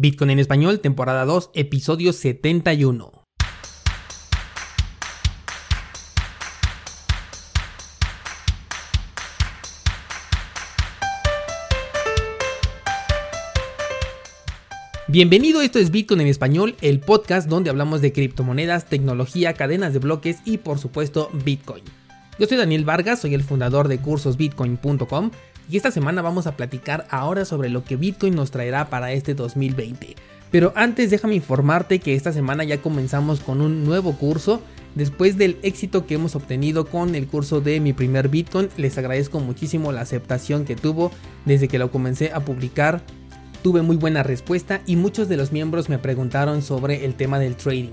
Bitcoin en español, temporada 2, episodio 71. Bienvenido, esto es Bitcoin en español, el podcast donde hablamos de criptomonedas, tecnología, cadenas de bloques y por supuesto Bitcoin. Yo soy Daniel Vargas, soy el fundador de cursosbitcoin.com y esta semana vamos a platicar ahora sobre lo que Bitcoin nos traerá para este 2020. Pero antes déjame informarte que esta semana ya comenzamos con un nuevo curso. Después del éxito que hemos obtenido con el curso de mi primer Bitcoin, les agradezco muchísimo la aceptación que tuvo desde que lo comencé a publicar. Tuve muy buena respuesta y muchos de los miembros me preguntaron sobre el tema del trading.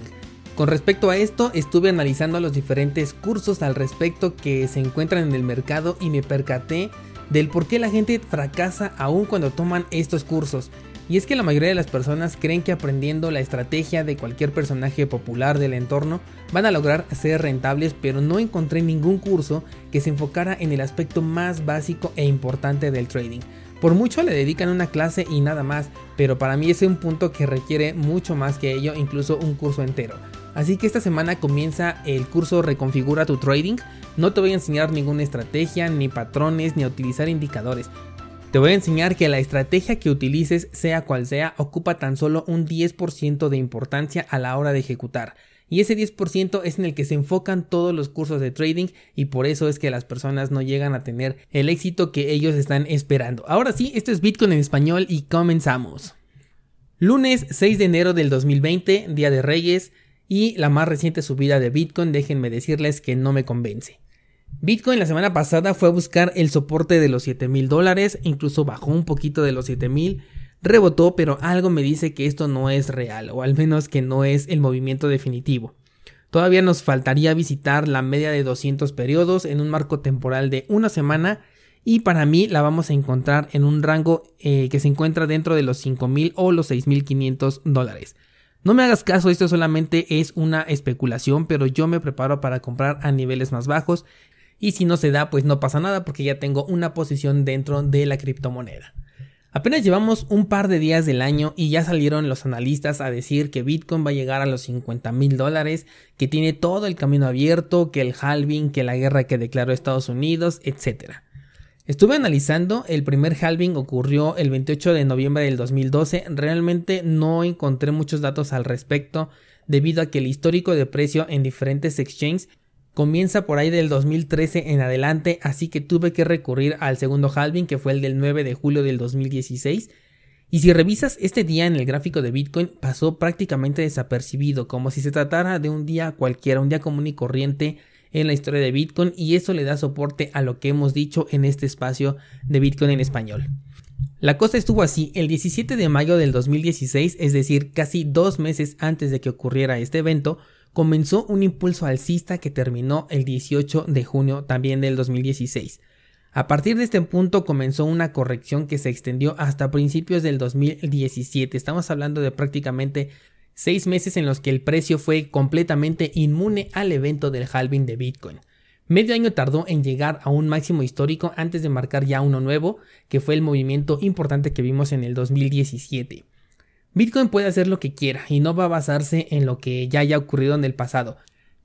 Con respecto a esto, estuve analizando los diferentes cursos al respecto que se encuentran en el mercado y me percaté del por qué la gente fracasa aún cuando toman estos cursos. Y es que la mayoría de las personas creen que aprendiendo la estrategia de cualquier personaje popular del entorno van a lograr ser rentables, pero no encontré ningún curso que se enfocara en el aspecto más básico e importante del trading. Por mucho le dedican una clase y nada más, pero para mí es un punto que requiere mucho más que ello, incluso un curso entero. Así que esta semana comienza el curso Reconfigura tu Trading. No te voy a enseñar ninguna estrategia, ni patrones, ni a utilizar indicadores. Te voy a enseñar que la estrategia que utilices, sea cual sea, ocupa tan solo un 10% de importancia a la hora de ejecutar. Y ese 10% es en el que se enfocan todos los cursos de trading y por eso es que las personas no llegan a tener el éxito que ellos están esperando. Ahora sí, esto es Bitcoin en español y comenzamos. Lunes 6 de enero del 2020, Día de Reyes, y la más reciente subida de Bitcoin, déjenme decirles que no me convence. Bitcoin la semana pasada fue a buscar el soporte de los 7 mil dólares, incluso bajó un poquito de los 7 mil, rebotó, pero algo me dice que esto no es real, o al menos que no es el movimiento definitivo. Todavía nos faltaría visitar la media de 200 periodos en un marco temporal de una semana y para mí la vamos a encontrar en un rango eh, que se encuentra dentro de los 5.000 o los 6.500 dólares. No me hagas caso, esto solamente es una especulación, pero yo me preparo para comprar a niveles más bajos y si no se da, pues no pasa nada porque ya tengo una posición dentro de la criptomoneda. Apenas llevamos un par de días del año y ya salieron los analistas a decir que Bitcoin va a llegar a los 50 mil dólares, que tiene todo el camino abierto, que el halving, que la guerra que declaró Estados Unidos, etc. Estuve analizando, el primer halving ocurrió el 28 de noviembre del 2012, realmente no encontré muchos datos al respecto debido a que el histórico de precio en diferentes exchanges comienza por ahí del 2013 en adelante, así que tuve que recurrir al segundo halving que fue el del 9 de julio del 2016. Y si revisas este día en el gráfico de Bitcoin pasó prácticamente desapercibido, como si se tratara de un día cualquiera, un día común y corriente en la historia de Bitcoin y eso le da soporte a lo que hemos dicho en este espacio de Bitcoin en español. La cosa estuvo así el 17 de mayo del 2016, es decir, casi dos meses antes de que ocurriera este evento, comenzó un impulso alcista que terminó el 18 de junio también del 2016. A partir de este punto comenzó una corrección que se extendió hasta principios del 2017. Estamos hablando de prácticamente seis meses en los que el precio fue completamente inmune al evento del halving de Bitcoin. Medio año tardó en llegar a un máximo histórico antes de marcar ya uno nuevo, que fue el movimiento importante que vimos en el 2017. Bitcoin puede hacer lo que quiera y no va a basarse en lo que ya haya ocurrido en el pasado.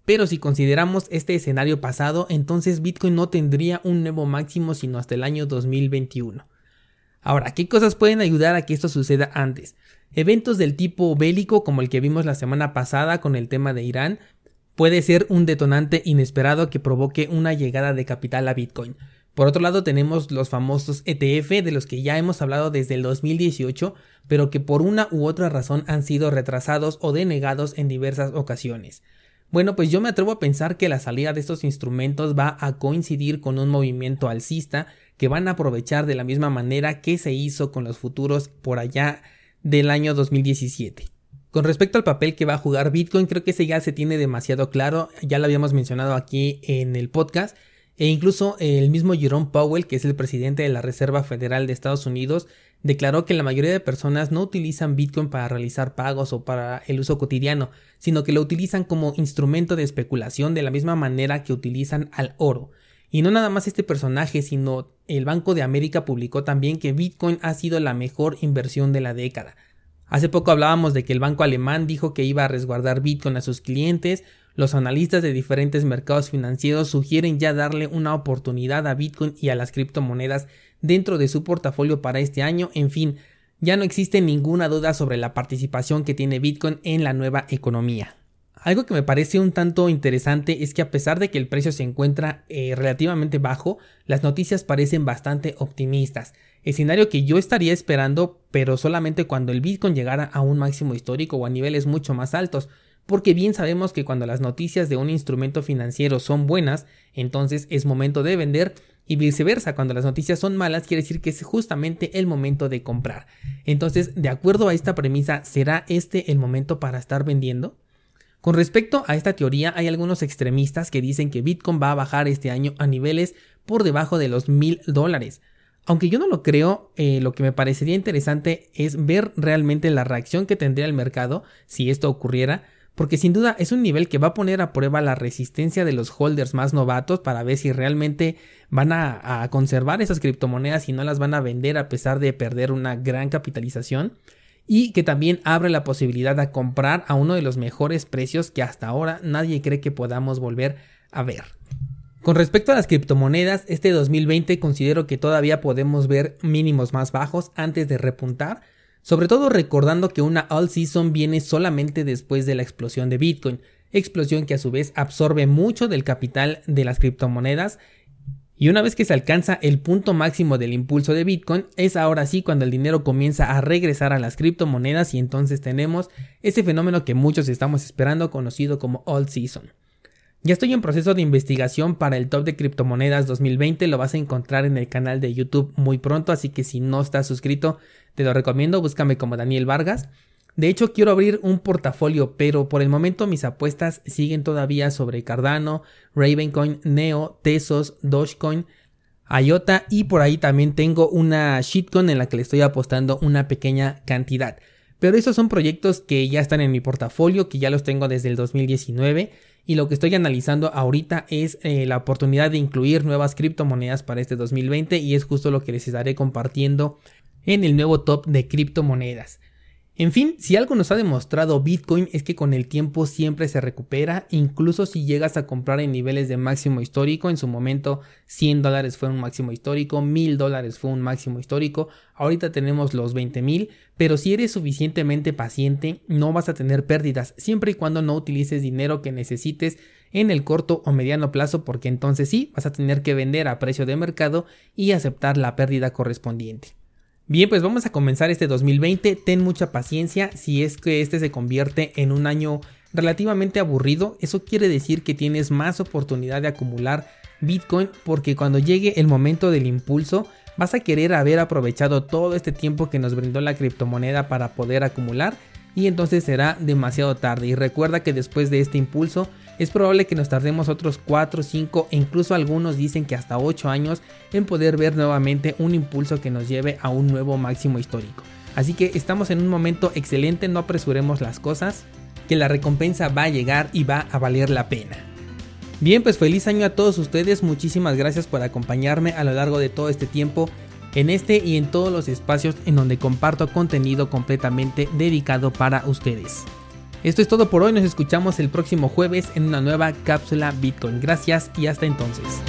Pero si consideramos este escenario pasado, entonces Bitcoin no tendría un nuevo máximo sino hasta el año 2021. Ahora, ¿qué cosas pueden ayudar a que esto suceda antes? Eventos del tipo bélico como el que vimos la semana pasada con el tema de Irán puede ser un detonante inesperado que provoque una llegada de capital a Bitcoin. Por otro lado tenemos los famosos ETF de los que ya hemos hablado desde el 2018, pero que por una u otra razón han sido retrasados o denegados en diversas ocasiones. Bueno, pues yo me atrevo a pensar que la salida de estos instrumentos va a coincidir con un movimiento alcista que van a aprovechar de la misma manera que se hizo con los futuros por allá del año 2017. Con respecto al papel que va a jugar Bitcoin, creo que ese ya se tiene demasiado claro, ya lo habíamos mencionado aquí en el podcast, e incluso el mismo Jerome Powell, que es el presidente de la Reserva Federal de Estados Unidos, declaró que la mayoría de personas no utilizan Bitcoin para realizar pagos o para el uso cotidiano, sino que lo utilizan como instrumento de especulación de la misma manera que utilizan al oro. Y no nada más este personaje, sino el Banco de América publicó también que Bitcoin ha sido la mejor inversión de la década. Hace poco hablábamos de que el banco alemán dijo que iba a resguardar Bitcoin a sus clientes, los analistas de diferentes mercados financieros sugieren ya darle una oportunidad a Bitcoin y a las criptomonedas dentro de su portafolio para este año, en fin, ya no existe ninguna duda sobre la participación que tiene Bitcoin en la nueva economía. Algo que me parece un tanto interesante es que a pesar de que el precio se encuentra eh, relativamente bajo, las noticias parecen bastante optimistas. Escenario que yo estaría esperando, pero solamente cuando el Bitcoin llegara a un máximo histórico o a niveles mucho más altos, porque bien sabemos que cuando las noticias de un instrumento financiero son buenas, entonces es momento de vender y viceversa, cuando las noticias son malas quiere decir que es justamente el momento de comprar. Entonces, de acuerdo a esta premisa, ¿será este el momento para estar vendiendo? Con respecto a esta teoría, hay algunos extremistas que dicen que Bitcoin va a bajar este año a niveles por debajo de los mil dólares. Aunque yo no lo creo, eh, lo que me parecería interesante es ver realmente la reacción que tendría el mercado si esto ocurriera, porque sin duda es un nivel que va a poner a prueba la resistencia de los holders más novatos para ver si realmente van a, a conservar esas criptomonedas y no las van a vender a pesar de perder una gran capitalización y que también abre la posibilidad de comprar a uno de los mejores precios que hasta ahora nadie cree que podamos volver a ver. Con respecto a las criptomonedas, este 2020 considero que todavía podemos ver mínimos más bajos antes de repuntar, sobre todo recordando que una all season viene solamente después de la explosión de Bitcoin, explosión que a su vez absorbe mucho del capital de las criptomonedas y una vez que se alcanza el punto máximo del impulso de Bitcoin, es ahora sí cuando el dinero comienza a regresar a las criptomonedas y entonces tenemos ese fenómeno que muchos estamos esperando conocido como All Season. Ya estoy en proceso de investigación para el top de criptomonedas 2020, lo vas a encontrar en el canal de YouTube muy pronto, así que si no estás suscrito, te lo recomiendo, búscame como Daniel Vargas. De hecho, quiero abrir un portafolio, pero por el momento mis apuestas siguen todavía sobre Cardano, Ravencoin, Neo, Tesos, Dogecoin, IOTA y por ahí también tengo una shitcoin en la que le estoy apostando una pequeña cantidad. Pero esos son proyectos que ya están en mi portafolio, que ya los tengo desde el 2019 y lo que estoy analizando ahorita es eh, la oportunidad de incluir nuevas criptomonedas para este 2020 y es justo lo que les estaré compartiendo en el nuevo top de criptomonedas. En fin, si algo nos ha demostrado Bitcoin es que con el tiempo siempre se recupera, incluso si llegas a comprar en niveles de máximo histórico, en su momento 100 dólares fue un máximo histórico, 1000 dólares fue un máximo histórico, ahorita tenemos los 20 mil, pero si eres suficientemente paciente no vas a tener pérdidas, siempre y cuando no utilices dinero que necesites en el corto o mediano plazo, porque entonces sí vas a tener que vender a precio de mercado y aceptar la pérdida correspondiente. Bien, pues vamos a comenzar este 2020. Ten mucha paciencia si es que este se convierte en un año relativamente aburrido. Eso quiere decir que tienes más oportunidad de acumular Bitcoin porque cuando llegue el momento del impulso vas a querer haber aprovechado todo este tiempo que nos brindó la criptomoneda para poder acumular y entonces será demasiado tarde. Y recuerda que después de este impulso es probable que nos tardemos otros 4, 5 e incluso algunos dicen que hasta 8 años en poder ver nuevamente un impulso que nos lleve a un nuevo máximo histórico. Así que estamos en un momento excelente, no apresuremos las cosas, que la recompensa va a llegar y va a valer la pena. Bien, pues feliz año a todos ustedes, muchísimas gracias por acompañarme a lo largo de todo este tiempo en este y en todos los espacios en donde comparto contenido completamente dedicado para ustedes. Esto es todo por hoy, nos escuchamos el próximo jueves en una nueva cápsula Bitcoin. Gracias y hasta entonces.